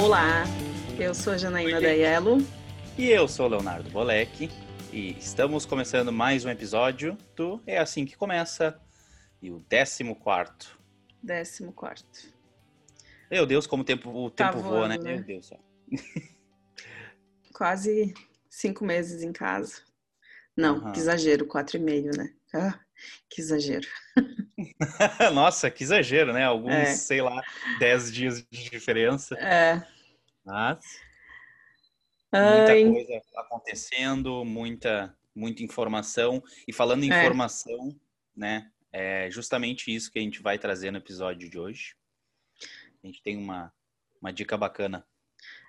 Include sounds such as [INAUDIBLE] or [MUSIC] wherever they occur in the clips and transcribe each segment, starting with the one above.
Olá, eu sou a Janaína da Yellow. E eu sou o Leonardo Bolek. E estamos começando mais um episódio do É Assim Que Começa. E o 14 quarto. Décimo quarto. Meu Deus, como o tempo, o Tá tempo voa, né? voando, né? Meu Deus. [LAUGHS] Quase cinco meses em casa. Não, Aham. que exagero, quatro e meio, né? Ah, que exagero. [LAUGHS] Nossa, que exagero, né? Alguns, É. sei lá, 10 dias de diferença. É. Mas muita Ai, coisa acontecendo, muita, muita informação. E falando em É. informação, né? É justamente isso que a gente vai trazer no episódio de hoje. A gente tem uma, uma dica bacana.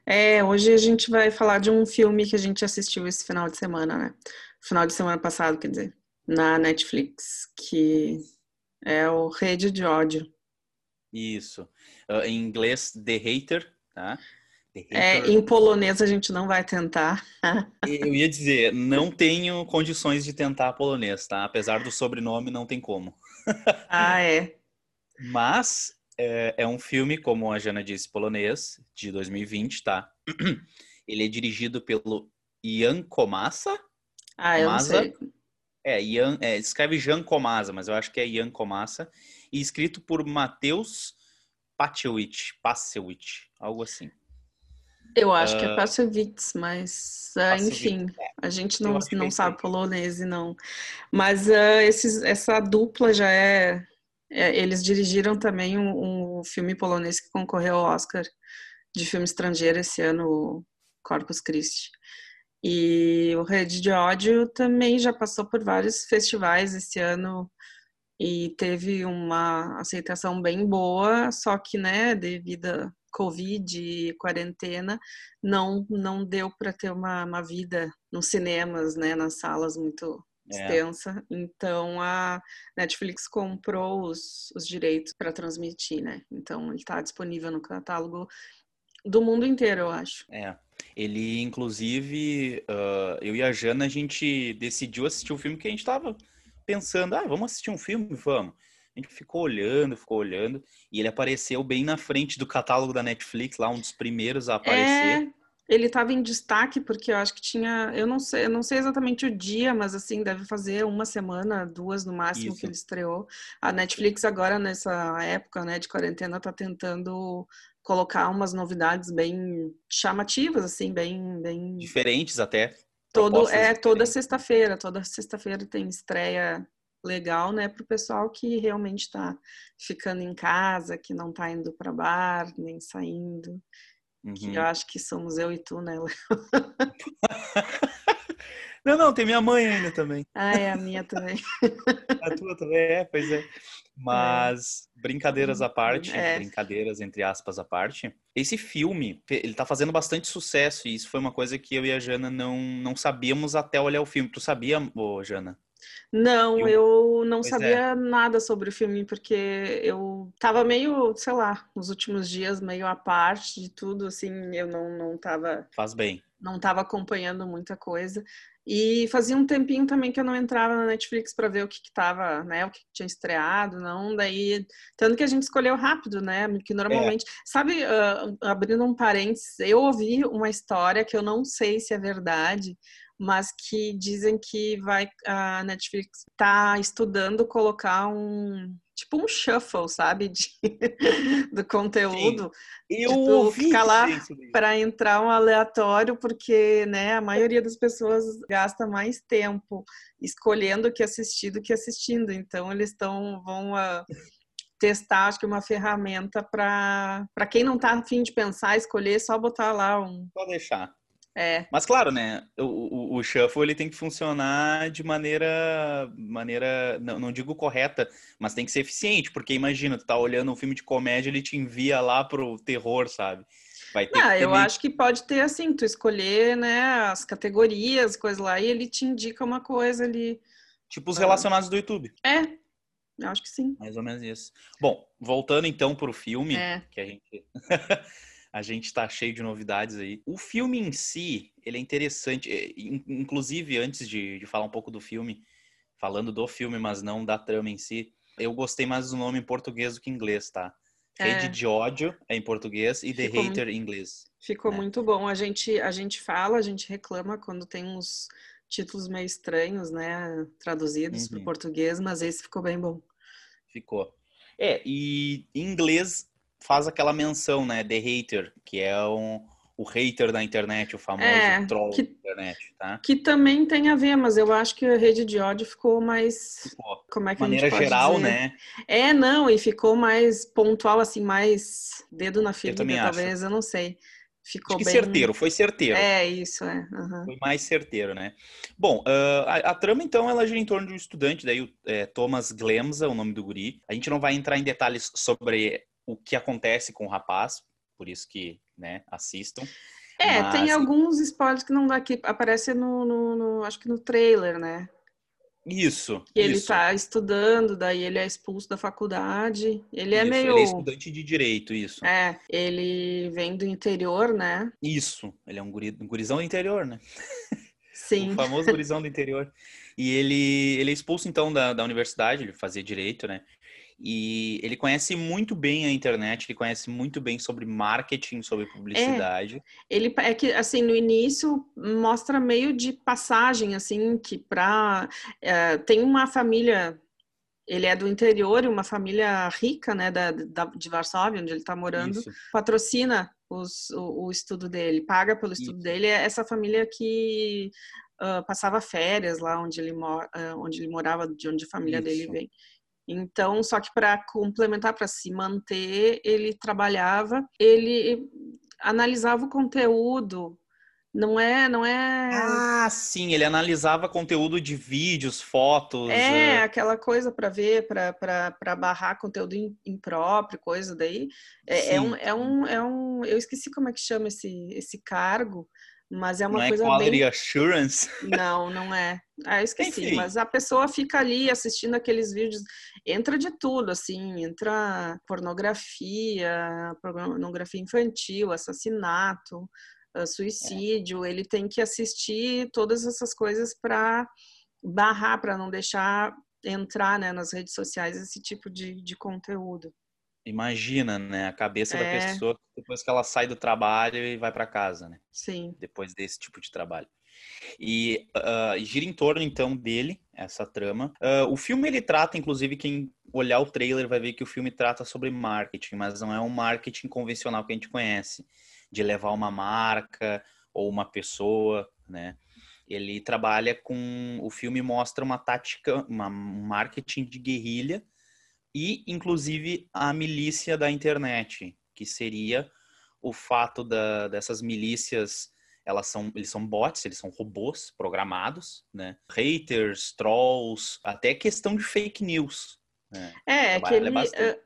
É, hoje a gente vai falar de um filme que a gente assistiu esse final de semana, né? Final de semana passado, quer dizer, na Netflix, que é o Rede de Ódio. Isso. Ah, em inglês, The Hater, tá? É, Hater. em polonês a gente não vai tentar. [LAUGHS] Eu ia dizer, não tenho condições de tentar polonês, tá? Apesar do sobrenome, não tem como. [LAUGHS] Ah, é. Mas é, é um filme, como a Jana disse, polonês, de 2020, tá? [CLEARS THROAT] Ele é dirigido pelo Jan Komasa. Ah, eu não Masa? sei. É, Jan, é, escreve Jan Komasa, mas eu acho que é Jan Komasa. E escrito por Mateusz Pacewicz, Pacewicz, algo assim. Eu acho que é Passovitz, mas ah, Passovitz, enfim, a gente não, é não sabe polonês e não. Mas ah, esses, essa dupla já é, é, Eles dirigiram também um, um filme polonês que concorreu ao Oscar de filme estrangeiro esse ano, Corpus Christi. E o Rede de Ódio também já passou por vários festivais esse ano e teve uma aceitação bem boa, só que, né, devido a Covid e quarentena, não não deu para ter uma, uma vida nos cinemas, né, nas salas muito É. extensa. Então a Netflix comprou os, os direitos para transmitir, né? Então ele está disponível no catálogo do mundo inteiro, eu acho. É. Ele, inclusive, ah, eu e a Jana, a gente decidiu assistir o filme que a gente tava pensando, ah, vamos assistir um filme? Vamos. A gente ficou olhando, ficou olhando, e ele apareceu bem na frente do catálogo da Netflix, lá um dos primeiros a aparecer. É, ele estava em destaque porque eu acho que tinha, eu não sei, eu não sei exatamente o dia, mas assim deve fazer uma semana, duas no máximo Isso. que ele estreou. A Netflix agora nessa época, né, de quarentena, tá tentando colocar umas novidades bem chamativas, assim, bem, bem Diferentes até. todo é toda sexta-feira, toda sexta-feira tem estreia legal, né, pro pessoal que realmente está ficando em casa, que não tá indo para bar, nem saindo que Uhum. eu acho que somos eu e tu, né? Léo? [LAUGHS] Não, não, tem minha mãe ainda também. Ah, é a minha também. [LAUGHS] A tua também, é, pois é. Mas, brincadeiras à parte, É. brincadeiras entre aspas à parte, esse filme, ele tá fazendo bastante sucesso e isso foi uma coisa que eu e a Jana não, não sabíamos até olhar o filme. Tu sabia, ô, Jana? Não, Eu- não Pois é. sabia nada sobre o filme, porque eu tava meio, sei lá, nos últimos dias, meio à parte de tudo, assim, eu não, não tava, Faz bem. não tava acompanhando muita coisa. E fazia um tempinho também que eu não entrava na Netflix para ver o que que tava, né, o que que tinha estreado, não, daí, tanto que a gente escolheu rápido, né, que normalmente, sabe, ah, abrindo um parênteses, eu ouvi uma história que eu não sei se é verdade, mas que dizem que vai a Netflix tá estudando colocar um tipo um shuffle, sabe, de, [LAUGHS] do conteúdo Eu tu ouvi ficar lá para entrar um aleatório, porque né, a maioria das pessoas gasta mais tempo escolhendo o que assistir do que assistindo. Então eles estão vão ah, testar, acho que uma ferramenta para quem não está afim de pensar, escolher, só botar lá um Pode deixar. É Mas claro, né? O, o, o shuffle ele tem que funcionar de maneira, maneira, não, não digo correta, mas tem que ser eficiente, porque imagina, tu tá olhando um filme de comédia, ele te envia lá pro terror, sabe? Vai ter Ah, que ter eu meio- acho que pode ter assim, tu escolher, né, as categorias, coisas lá, e ele te indica uma coisa ali. tipo os relacionados do YouTube, É, eu acho que sim. mais ou menos isso. Bom, voltando então pro filme, É. que a gente a gente tá cheio de novidades aí. O filme em si, ele é interessante, é, in- inclusive antes de, de falar um pouco do filme, falando do filme, mas não da trama em si, eu gostei mais do nome em português do que em inglês, tá? Rede é. de ódio é em português e Ficou The Hater muito... em inglês. Ficou né? muito bom. A gente, a gente fala, a gente reclama quando tem uns títulos meio estranhos, né? Traduzidos uhum. para o português, mas esse ficou bem bom. Ficou. É, e em inglês faz aquela menção, né? The Hater, que é um, o hater da internet, o famoso é, troll que, da internet, tá? Que também tem a ver, mas eu acho que a rede de ódio ficou mais. Ficou. Como é que maneira a gente geral, dizer? né? É, não, e ficou mais pontual, assim, mais dedo na ferida, talvez, acho. eu não sei. Ficou Acho que bem... certeiro, foi certeiro. É, isso, é. Uhum. Foi mais certeiro, né? Bom, uh, a, a, trama, então, ela gira em torno de um estudante, daí o é, Thomas Glemza, o nome do guri. A gente não vai entrar em detalhes sobre o que acontece com o rapaz, por isso que, né, assistam. É, Mas... tem alguns spoilers que não dá aqui, aparece no, no, no, acho que no trailer, né? Isso. E ele isso. tá estudando, daí ele é expulso da faculdade. Ele é isso, meio. Ele é estudante de direito, isso. É, ele vem do interior, né? Isso. Ele é um, guri, um gurizão do interior, né? [LAUGHS] Sim. o famoso gurizão do interior. E ele, ele é expulso, então, da, da universidade, ele fazia direito, né? E ele conhece muito bem a internet, ele conhece muito bem sobre marketing, sobre publicidade. É, ele é que assim no início mostra meio de passagem assim que para é, tem uma família ele é do interior, uma família rica, né, da, da de Varsóvia, onde ele está morando, Isso. patrocina os, o, o, estudo dele, paga pelo estudo Isso. dele. É essa família que uh, passava férias lá onde ele, mora, uh, onde ele morava, de onde a família Isso. dele vem. Então, só que para complementar, para se manter, ele trabalhava, ele analisava o conteúdo. Não é, não é. Ah, sim, ele analisava conteúdo de vídeos, fotos. É, é... aquela coisa para ver, para barrar conteúdo impróprio, coisa daí. É, é, um, é, um, é um. Eu esqueci como é que chama esse, esse cargo, mas é uma não coisa é quality bem... assurance? Não, não é. Ah, eu esqueci. Enfim. Mas a pessoa fica ali assistindo aqueles vídeos, entra de tudo, assim, entra pornografia, pornografia infantil, assassinato, ah, suicídio. É. Ele tem que assistir todas essas coisas para barrar, para não deixar entrar né, nas redes sociais esse tipo de, de conteúdo. Imagina, né? A cabeça é. da pessoa depois que ela sai do trabalho e vai para casa, né? Sim. Depois desse tipo de trabalho. E uh, gira em torno, então, dele, essa trama. Uh, o filme, ele trata, inclusive, quem olhar o trailer vai ver que o filme trata sobre marketing, mas não é um marketing convencional que a gente conhece, de levar uma marca ou uma pessoa, né? Ele trabalha com... O filme mostra uma tática, uma, um marketing de guerrilha, e inclusive a milícia da internet, que seria o fato da, dessas milícias elas são eles são bots, eles são robôs programados, né? Haters, trolls, até questão de fake news. Né? É, é que ele,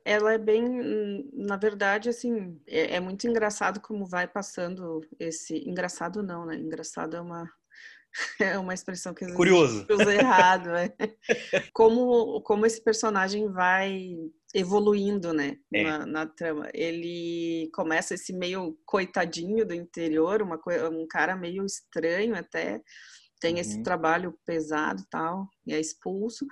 ela é bem, na verdade, assim, é, é, muito engraçado como vai passando esse, engraçado não, né? Engraçado é uma É uma expressão que Curioso. usa errado, né? Como, como esse personagem vai evoluindo, né, é. na, na, trama. Ele começa esse meio coitadinho do interior, uma, um cara meio estranho até, tem uhum. esse trabalho pesado e tal, e é expulso.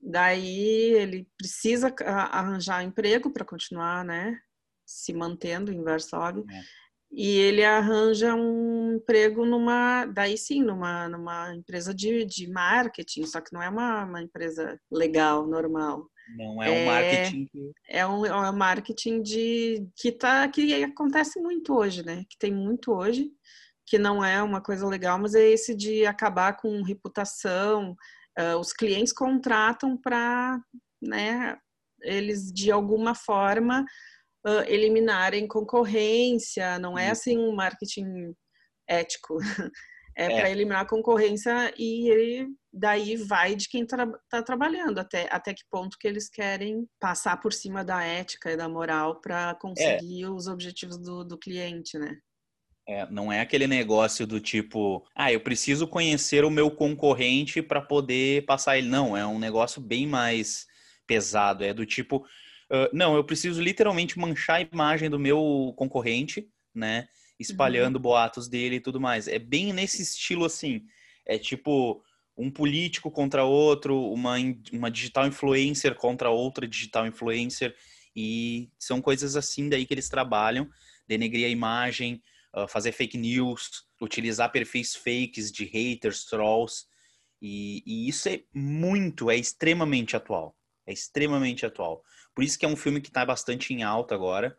Daí ele precisa arranjar emprego para continuar, né, se mantendo em Varsóvia. É e ele arranja um emprego numa, daí sim, numa, numa empresa de, de marketing, só que não é uma, uma empresa legal, normal. Não é um é, marketing. É um, é um marketing de que tá que acontece muito hoje, né? Que tem muito hoje, que não é uma coisa legal, mas é esse de acabar com reputação. Uh, os clientes contratam para, né? Eles de alguma forma uh, eliminarem concorrência, não é assim um marketing ético. [LAUGHS] É, é. para eliminar a concorrência e ele daí vai de quem está tra trabalhando até, até que ponto que eles querem passar por cima da ética e da moral para conseguir é. os objetivos do, do cliente, né? É, não é aquele negócio do tipo, ah, eu preciso conhecer o meu concorrente para poder passar ele. Não, é um negócio bem mais pesado. É do tipo, Uh, não, eu preciso literalmente manchar a imagem do meu concorrente, né? Espalhando uhum. boatos dele e tudo mais. É bem nesse estilo assim. É tipo um político contra outro, uma, uma digital influencer contra outra digital influencer. E são coisas assim daí que eles trabalham, denegrir a imagem, uh, fazer fake news, utilizar perfis fakes de haters, trolls. E, e, isso é muito, é extremamente atual. É extremamente atual. Por isso que é um filme que está bastante em alta agora,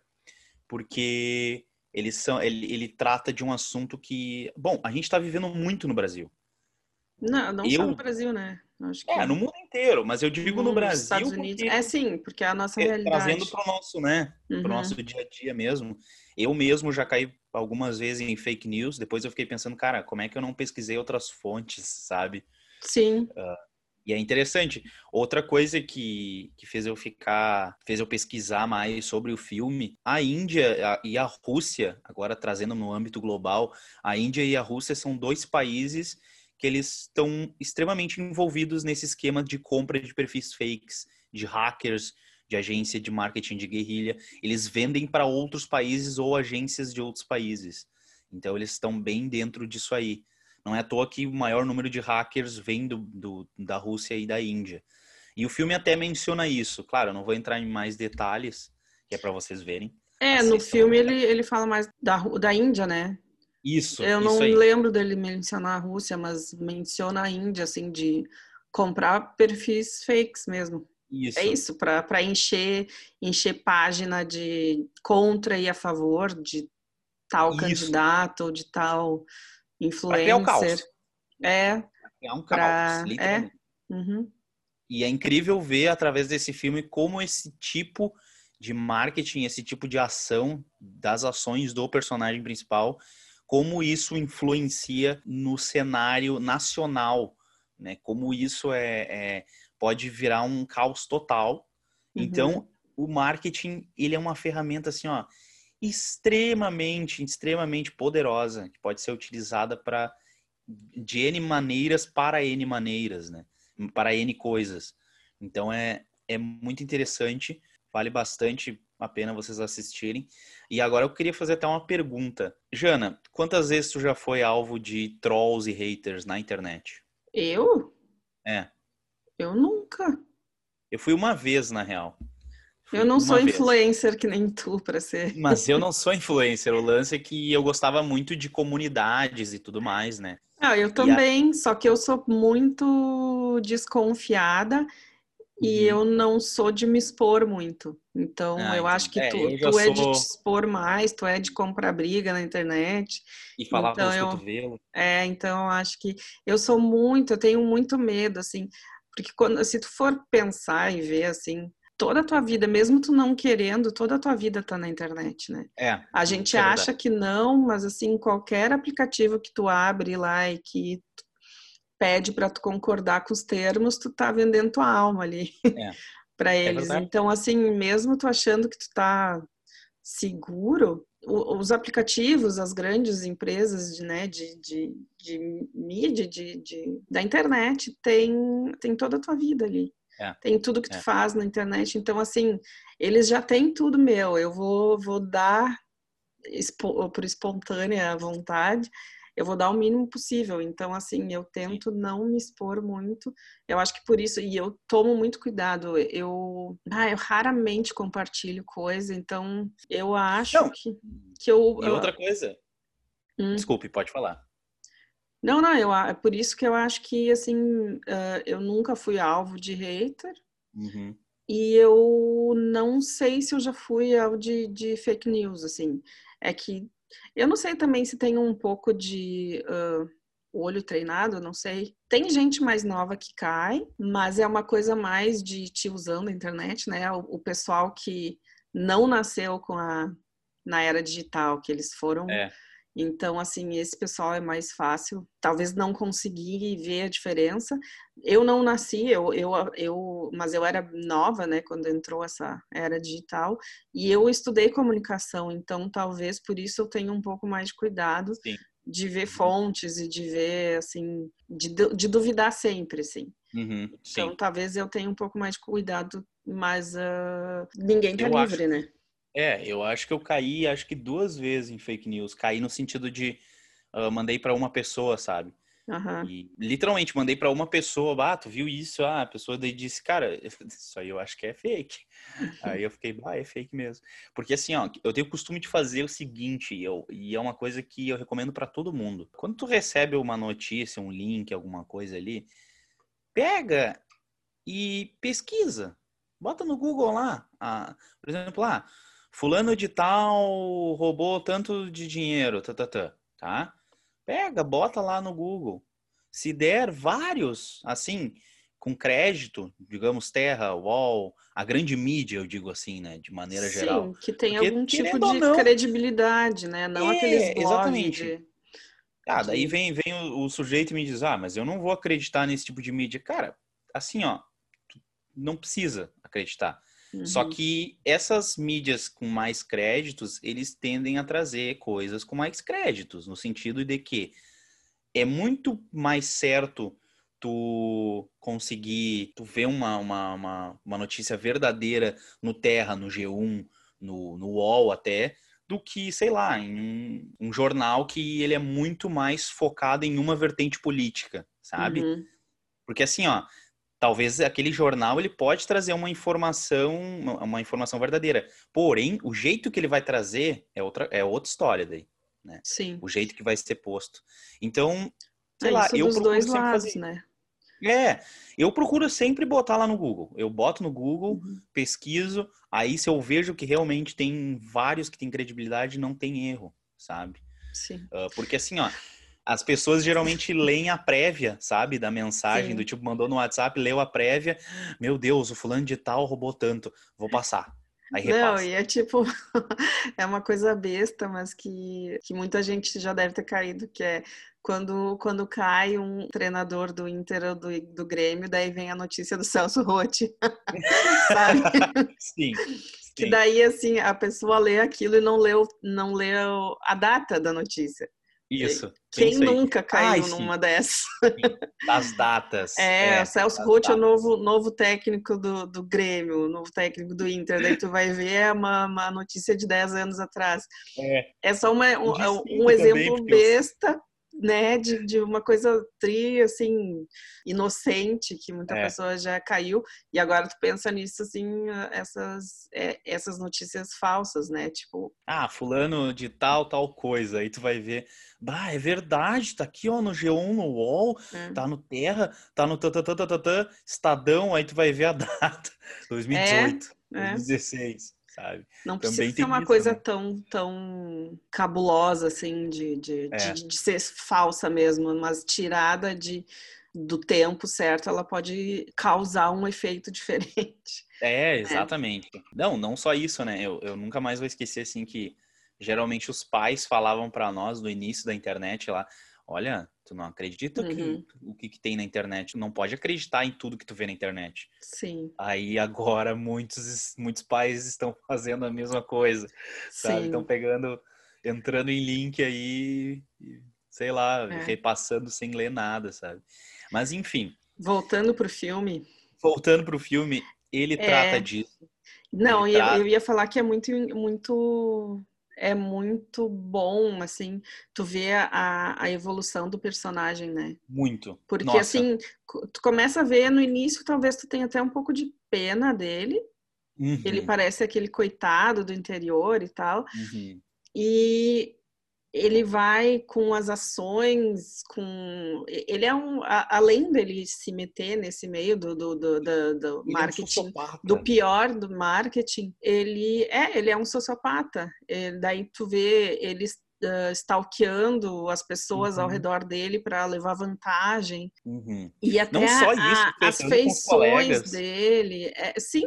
porque eles são, ele, ele trata de um assunto que, bom, a gente está vivendo muito no Brasil. Não, não eu, só no Brasil, né? Que... É, no mundo inteiro, mas eu digo no, no Brasil. Estados Unidos. é sim, porque é a nossa é, realidade. Trazendo para o nosso, né? Uhum. Para o nosso dia a dia mesmo. Eu mesmo já caí algumas vezes em fake news. Depois eu fiquei pensando, cara, como é que eu não pesquisei outras fontes, sabe? Sim. Uh, e é interessante. Outra coisa que, que fez eu ficar, fez eu pesquisar mais sobre o filme, a Índia e a Rússia, agora trazendo no âmbito global, a Índia e a Rússia são dois países que eles estão extremamente envolvidos nesse esquema de compra de perfis fakes, de hackers, de agência de marketing de guerrilha. Eles vendem para outros países ou agências de outros países. Então eles estão bem dentro disso aí. Não é à toa que o maior número de hackers vem do, do da Rússia e da Índia. E o filme até menciona isso. Claro, eu não vou entrar em mais detalhes, que é para vocês verem. É, no filme ele, ele fala mais da, da Índia, né? Isso. Eu não isso lembro dele mencionar a Rússia, mas menciona a Índia, assim, de comprar perfis fakes mesmo. Isso. É isso, para encher, encher página de contra e a favor de tal isso. candidato ou de tal influencer. Pra criar um caos. É. É um caos, literalmente. É. Uhum. E é incrível ver através desse filme como esse tipo de marketing, esse tipo de ação das ações do personagem principal como isso influencia no cenário nacional, né? Como isso é, é pode virar um caos total. Uhum. Então, o marketing ele é uma ferramenta assim, ó, extremamente, extremamente poderosa que pode ser utilizada para de n maneiras para n maneiras, né? Para n coisas. Então é é muito interessante, vale bastante a pena vocês assistirem. E agora eu queria fazer até uma pergunta. Jana, quantas vezes tu já foi alvo de trolls e haters na internet? Eu? É. Eu nunca. Eu fui uma vez, na real. Eu não sou vez. influencer que nem tu, para ser. [LAUGHS] Mas eu não sou [LAUGHS] influencer. O lance é que eu gostava muito de comunidades e tudo mais, né? Ah, eu também, a... só que eu sou muito desconfiada e uhum. eu não sou de me expor muito. Então, ah, eu acho que é, tu, tu é de te expor mais, tu é de comprar briga na internet. E falar então, eu, cotovelo. É, então eu acho que eu sou muito, eu tenho muito medo, assim, porque quando, se tu for pensar e ver, assim, toda a tua vida, mesmo tu não querendo, toda a tua vida tá na internet, né? É. A gente é acha que não, mas assim, qualquer aplicativo que tu abre lá e que pede para tu concordar com os termos, tu tá vendendo tua alma ali é. [LAUGHS] para é eles. É então, assim, mesmo tu achando que tu tá seguro, os aplicativos, as grandes empresas de, né, de, de, de mídia, de, de, da internet, tem, tem toda a tua vida ali. É. Tem tudo que tu é. faz na internet. Então, assim, eles já têm tudo meu. Eu vou, vou dar por espontânea vontade eu vou dar o mínimo possível. Então, assim, eu tento não me expor muito. Eu acho que por isso, e eu tomo muito cuidado. Eu, ah, eu raramente compartilho coisa, então eu acho não. que, que eu. E outra coisa. Hum. Desculpe, pode falar. Não, não, eu, é por isso que eu acho que, assim, uh, eu nunca fui alvo de hater. Uhum. E eu não sei se eu já fui alvo de, de fake news, assim. É que eu não sei também se tem um pouco de uh, olho treinado, não sei. Tem gente mais nova que cai, mas é uma coisa mais de te usando a internet, né? O, o pessoal que não nasceu com a na era digital, que eles foram é. Então, assim, esse pessoal é mais fácil. Talvez não conseguir ver a diferença. Eu não nasci, eu, eu, eu, mas eu era nova, né, quando entrou essa era digital. E eu estudei comunicação, então talvez por isso eu tenha um pouco mais de cuidado Sim. de ver uhum. fontes e de ver, assim, de, de duvidar sempre, assim. Uhum. Então, talvez eu tenha um pouco mais de cuidado, mas uh, ninguém tá eu livre, acho... né? É, eu acho que eu caí, acho que duas vezes em fake news. Caí no sentido de uh, mandei para uma pessoa, sabe? Aham. E literalmente mandei pra uma pessoa, ah, tu viu isso? Ah, a pessoa daí disse, cara, [LAUGHS] isso aí eu acho que é fake. Aí eu fiquei, ah, é fake mesmo. Porque assim, ó, eu tenho o costume de fazer o seguinte, e eu, e é uma coisa que eu recomendo pra todo mundo. Quando tu recebe uma notícia, um link, alguma coisa ali, pega e pesquisa. Bota no Google lá. Ah, por exemplo, lá, fulano de tal roubou tanto de dinheiro, tá, tá, tá, tá? Pega, bota lá no Google. Se der vários, assim, com crédito, digamos, Terra, UOL, a grande mídia, eu digo assim, né, de maneira Sim, geral. que tem Porque, algum tipo de não- credibilidade, né? Não É, aqueles blogs exatamente. de... Ah, daí vem, vem o, o sujeito e me diz, ah, mas eu não vou acreditar nesse tipo de mídia. Cara, assim, ó, não precisa acreditar. Só Uhum. que essas mídias com mais créditos, eles tendem a trazer coisas com mais créditos, no sentido de que é muito mais certo tu conseguir, tu ver uma, uma, uma, uma notícia verdadeira no Terra, no G1, no, no UOL até, do que, sei lá, em um, um jornal que ele é muito mais focado em uma vertente política, sabe? Uhum. Porque assim, ó, talvez aquele jornal ele pode trazer uma informação, uma informação verdadeira. Porém, o jeito que ele vai trazer é outra, é outra história daí. Sim. O jeito que vai ser posto. Então, sei É lá, eu dos procuro dois sempre lados, fazer. né? É, eu procuro sempre botar lá no Google. Eu boto no Google, Uhum. pesquiso, aí se eu vejo que realmente tem vários que têm credibilidade, não tem erro, sabe? Sim. Ah, porque assim, ó, as pessoas geralmente [LAUGHS] leem a prévia, sabe, da mensagem, Sim. do tipo, mandou no WhatsApp, leu a prévia, meu Deus, o fulano de tal roubou tanto, vou passar. Aí Não, repassa. e é tipo, [LAUGHS] é uma coisa besta, mas que, que muita gente já deve ter caído, que é quando, quando cai um treinador do Inter ou do, do Grêmio, daí vem a notícia do [LAUGHS] Celso Rotti, sabe? Sim. Que daí, assim, a pessoa lê aquilo e não leu, não leu a data da notícia. Isso. Quem nunca caiu numa dessas? Das datas. É, o Celso Roth é o novo, novo técnico do, do Grêmio, o novo técnico do Inter. Daí tu vai ver é uma, uma notícia de 10 anos atrás. É. É só uma, um, é um também, exemplo eu- besta, né, de, de uma coisa tri, assim, inocente, que muita É. pessoa já caiu. E agora tu pensa nisso, assim, essas, é, essas notícias falsas, né? Tipo, Ah, fulano de tal, tal coisa. Aí tu vai ver, bah, é verdade, tá aqui, ó, no G1, no UOL, né? tá no Terra, tá no tatatata, Estadão, aí tu vai ver a [LAUGHS] data, 2018, é. 2016, sabe? Não Também precisa ser uma isso, coisa né? tão, tão cabulosa, assim, de, de, É. de, de ser falsa mesmo, mas tirada de, do tempo certo, ela pode causar um efeito [LAUGHS] diferente. É, exatamente. Não, não só isso, né? Eu, eu nunca mais vou esquecer, assim, que geralmente os pais falavam pra nós no início da internet lá, olha, tu não acredita que, Uhum. o que, que tem na internet, tu não pode acreditar em tudo que tu vê na internet. Sim, Aí agora muitos, muitos pais estão [LAUGHS] fazendo a mesma coisa, sabe? sim. Estão pegando, entrando em link aí, sei lá, É. repassando sem ler nada, sabe? Mas enfim, Voltando pro filme, voltando pro filme, ele É. trata disso. não, eu, eu ia falar que é muito, muito, é muito bom, assim, tu vê a, a evolução do personagem, né? Muito. Porque Nossa, assim, tu começa a ver no início, talvez tu tenha até um pouco de pena dele. uhum, Ele parece aquele coitado do interior e tal. uhum. E ele vai com as ações, com. Ele é um. a- Além dele se meter nesse meio do, do, do, do- do Ele é um marketing. do pior do marketing, ele é, ele é um sociopata. Daí tu vê ele uh, stalkeando as pessoas ao Uhum. redor dele para levar vantagem. Uhum. E até Não só a- isso, as feições dele. é, sim,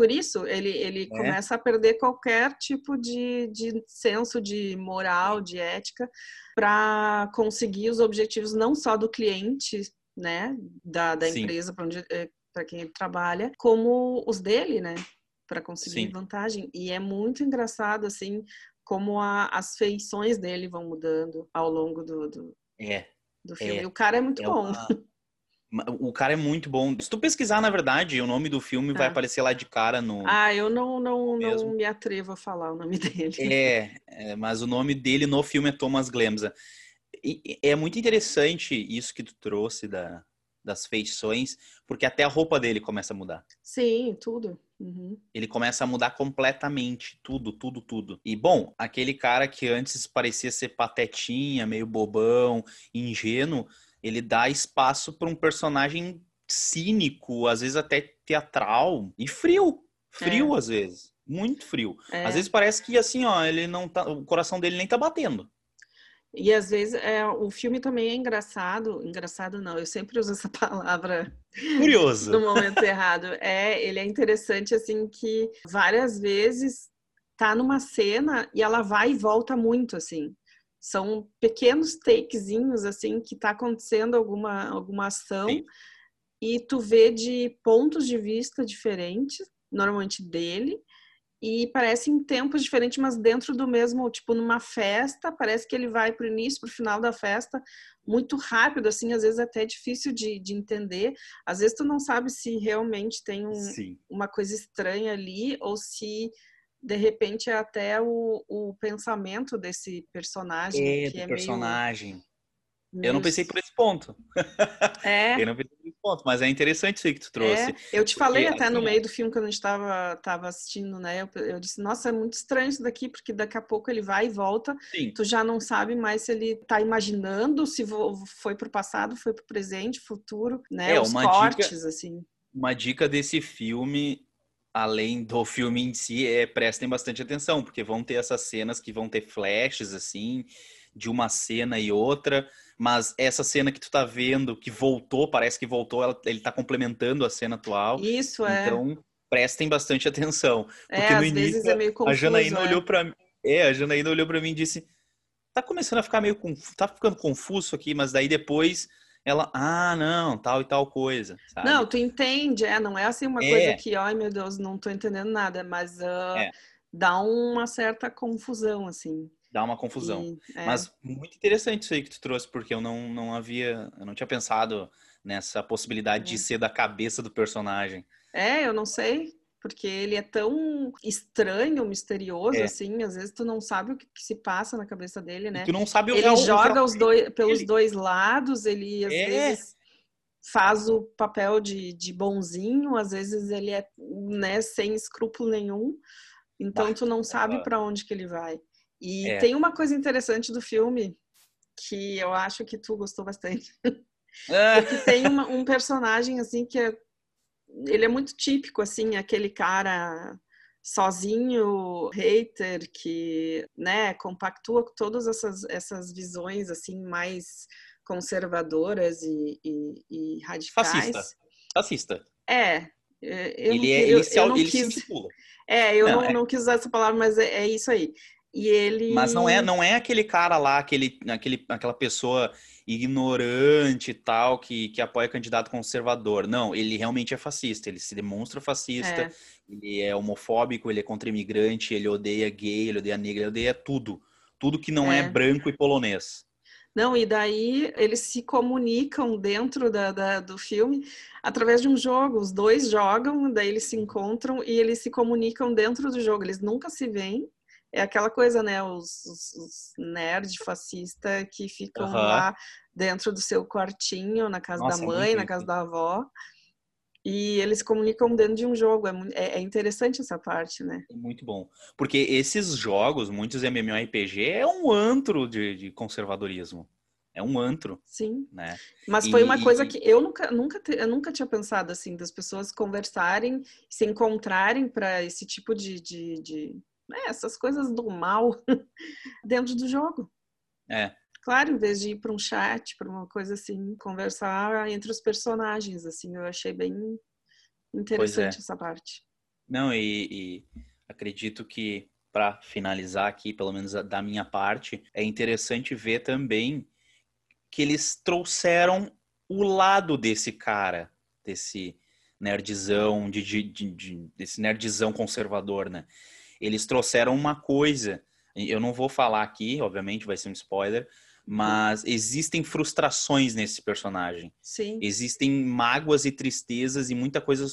por isso ele, ele É. começa a perder qualquer tipo de, de senso de moral, de ética, para conseguir os objetivos não só do cliente, né, da, da Sim. empresa para quem ele trabalha, como os dele, né, para conseguir Sim. vantagem. E é muito engraçado, assim, como a- as feições dele vão mudando ao longo do, do, É. do filme. É, E o cara é muito é bom. uma- Ma- [LAUGHS] O cara é muito bom. Se tu pesquisar, na verdade, o nome do filme vai Tá. aparecer lá de cara no. Ah, eu não, não, não me atrevo a falar o nome [LAUGHS] dele. É, é, mas o nome dele no filme é Thomas Glemza. é muito interessante isso que tu trouxe da, das feições, porque até a roupa dele começa a mudar. Sim, tudo. Uhum. Ele começa a mudar completamente, tudo, tudo, tudo. E bom, aquele cara que antes parecia ser patetinha, meio bobão, ingênuo, ele dá espaço para um personagem cínico, às vezes até teatral e frio. Frio é. às vezes, muito frio. É. Às vezes parece que assim, ó, ele não tá, o coração dele nem tá batendo. E às vezes é, o filme também é engraçado, engraçado não, eu sempre uso essa [LAUGHS] palavra curioso no momento errado. É, ele é interessante assim que várias vezes tá numa cena e ela vai e volta muito assim. São pequenos takezinhos assim que tá acontecendo alguma alguma ação Sim. e tu vê de pontos de vista diferentes, normalmente dele, e parece em tempos diferentes, mas dentro do mesmo, tipo, numa festa, parece que ele vai para o início, para o final da festa, muito rápido, assim, às vezes até difícil de, de entender. Às vezes tu não sabe se realmente tem um, uma coisa estranha ali, ou se de repente é até o, o pensamento desse personagem. É, que é personagem. Meio eu não pensei por esse ponto. É. [LAUGHS] eu não pensei por esse ponto, mas é interessante isso aí que tu trouxe. É. Eu te falei até assim, no meio do filme, quando a gente estava tava assistindo, né? Eu, eu, disse, nossa, é muito estranho isso daqui, porque daqui a pouco ele vai e volta. Sim. Tu já não sabe mais se ele está imaginando, se foi pro passado, foi pro presente, futuro, né? É, Os uma cortes, dica, assim. Uma dica desse filme além do filme em si, é prestem bastante atenção, porque vão ter essas cenas que vão ter flashes assim, de uma cena e outra, mas essa cena que tu tá vendo, que voltou, parece que voltou, ela, ele tá complementando a cena atual. Isso, é. Então, prestem bastante atenção. É, porque é, no início, é meio confuso, a Janaína é. olhou para mim. É, a Janaína olhou para mim e disse: tá começando a ficar meio confuso, tá ficando confuso aqui, mas daí depois ela, ah, não, tal e tal coisa. Sabe? Não, tu entende, é, não é assim uma é. coisa que, ai meu Deus, não tô entendendo nada, mas uh, é. dá uma certa confusão, assim dá uma confusão. é. Mas muito interessante isso aí que tu trouxe, porque eu não, não havia, eu não tinha pensado nessa possibilidade é. de ser da cabeça do personagem. É, eu não sei, porque ele é tão estranho, misterioso, é. assim, às vezes tu não sabe o que, que, se passa na cabeça dele, né? E tu não sabe o Ele joga os dois, pelos ele... dois lados, ele às é. vezes faz o papel de, de bonzinho, às vezes ele é né, sem escrúpulo nenhum, então bah, tu não sabe para onde que ele vai. E é. tem uma coisa interessante do filme que eu acho que tu gostou bastante. É. que tem uma, um personagem assim que é, ele é muito típico assim, aquele cara sozinho, hater que, né, compactua com todas essas essas visões assim mais conservadoras e, e, e radicais. Fascista. Fascista. É. Eu ele, é, ele, se, eu não ele quis, se É, eu não, não, é. não quis usar essa palavra, mas é, é isso aí. E ele. Mas não é, não é aquele cara lá, aquele, aquele, aquela pessoa ignorante e tal, que, que apoia candidato conservador. Não, ele realmente é fascista, ele se demonstra fascista, é. ele é homofóbico, ele é contra imigrante, ele odeia gay, ele odeia negra, ele odeia tudo. Tudo que não é, é branco e polonês. Não, e daí eles se comunicam dentro da, da, do filme através de um jogo. Os dois jogam, daí eles se encontram e eles se comunicam dentro do jogo. Eles nunca se veem, é aquela coisa, né? Os, os, os nerd fascista que ficam uhum. lá dentro do seu quartinho, na casa Nossa, da mãe, na casa da avó. E eles comunicam dentro de um jogo. É, é, é interessante essa parte, né? É muito bom. Porque esses jogos, muitos MMORPG, é um antro de, de conservadorismo. É um antro. Sim. Né? Mas foi uma coisa que eu nunca, nunca, eu nunca tinha pensado assim, das pessoas conversarem, se encontrarem para esse tipo de, de, de né, essas coisas do mal [LAUGHS] dentro do jogo. É. Claro, em vez de ir para um chat, para uma coisa assim, conversar entre os personagens, assim, eu achei bem interessante é. essa parte. Não, e, e acredito que para finalizar aqui, pelo menos da minha parte, é interessante ver também que eles trouxeram o lado desse cara, desse nerdzão, de, de, de, de, desse nerdzão conservador, né? Eles trouxeram uma coisa. Eu não vou falar aqui, obviamente, vai ser um spoiler, mas existem frustrações nesse personagem. Sim. Existem mágoas e tristezas e muita coisa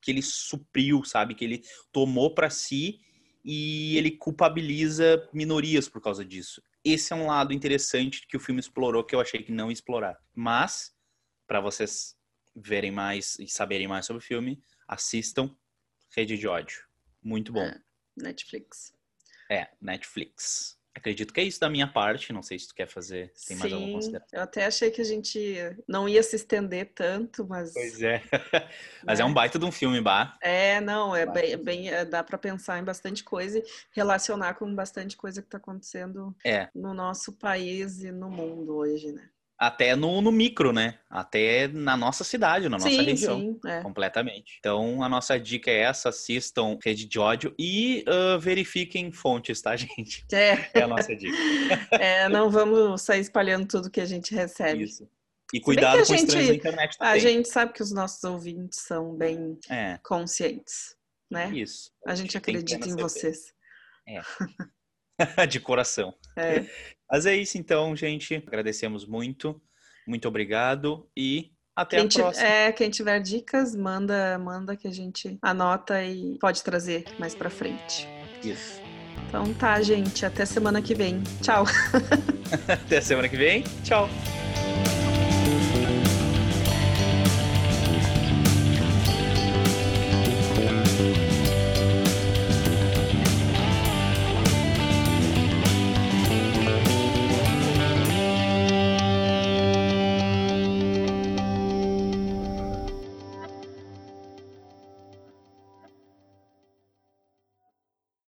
que ele supriu, sabe? Que ele tomou para si e ele culpabiliza minorias por causa disso. esse é um lado interessante que o filme explorou que eu achei que não ia explorar. Mas, para vocês verem mais e saberem mais sobre o filme, assistam Rede de Ódio. Muito bom. É, Netflix. É, Netflix. Acredito que é isso da minha parte. Não sei se tu quer fazer. Tem Sim, mais alguma consideração? Eu até achei que a gente não ia se estender tanto, mas. Pois é. [LAUGHS] mas é. é um baita de um filme, bah. É, não, é bem, bem é, dá para pensar em bastante coisa e relacionar com bastante coisa que está acontecendo é. no nosso país e no mundo hoje, né? Até no, no, micro, né? Até na nossa cidade, na nossa sim, região. Sim, é. Completamente. Então, a nossa dica é essa: assistam Rede de Ódio e uh, verifiquem fontes, tá, [LAUGHS] gente? É. É a nossa dica. [LAUGHS] é, não vamos sair espalhando tudo que a gente recebe. Isso. E cuidado com gente, estranhos na internet também. A gente sabe que os nossos ouvintes são bem é. conscientes, né? Isso. A, a gente, gente acredita em vocês. É. [LAUGHS] [LAUGHS] de coração. É. Mas é isso então, gente. Agradecemos muito. Muito obrigado e até quem a próxima. É, quem tiver dicas, manda, manda que a gente anota e pode trazer mais para frente. Isso. Então tá, gente. Até semana que vem. Tchau. [LAUGHS] até semana que vem. Tchau.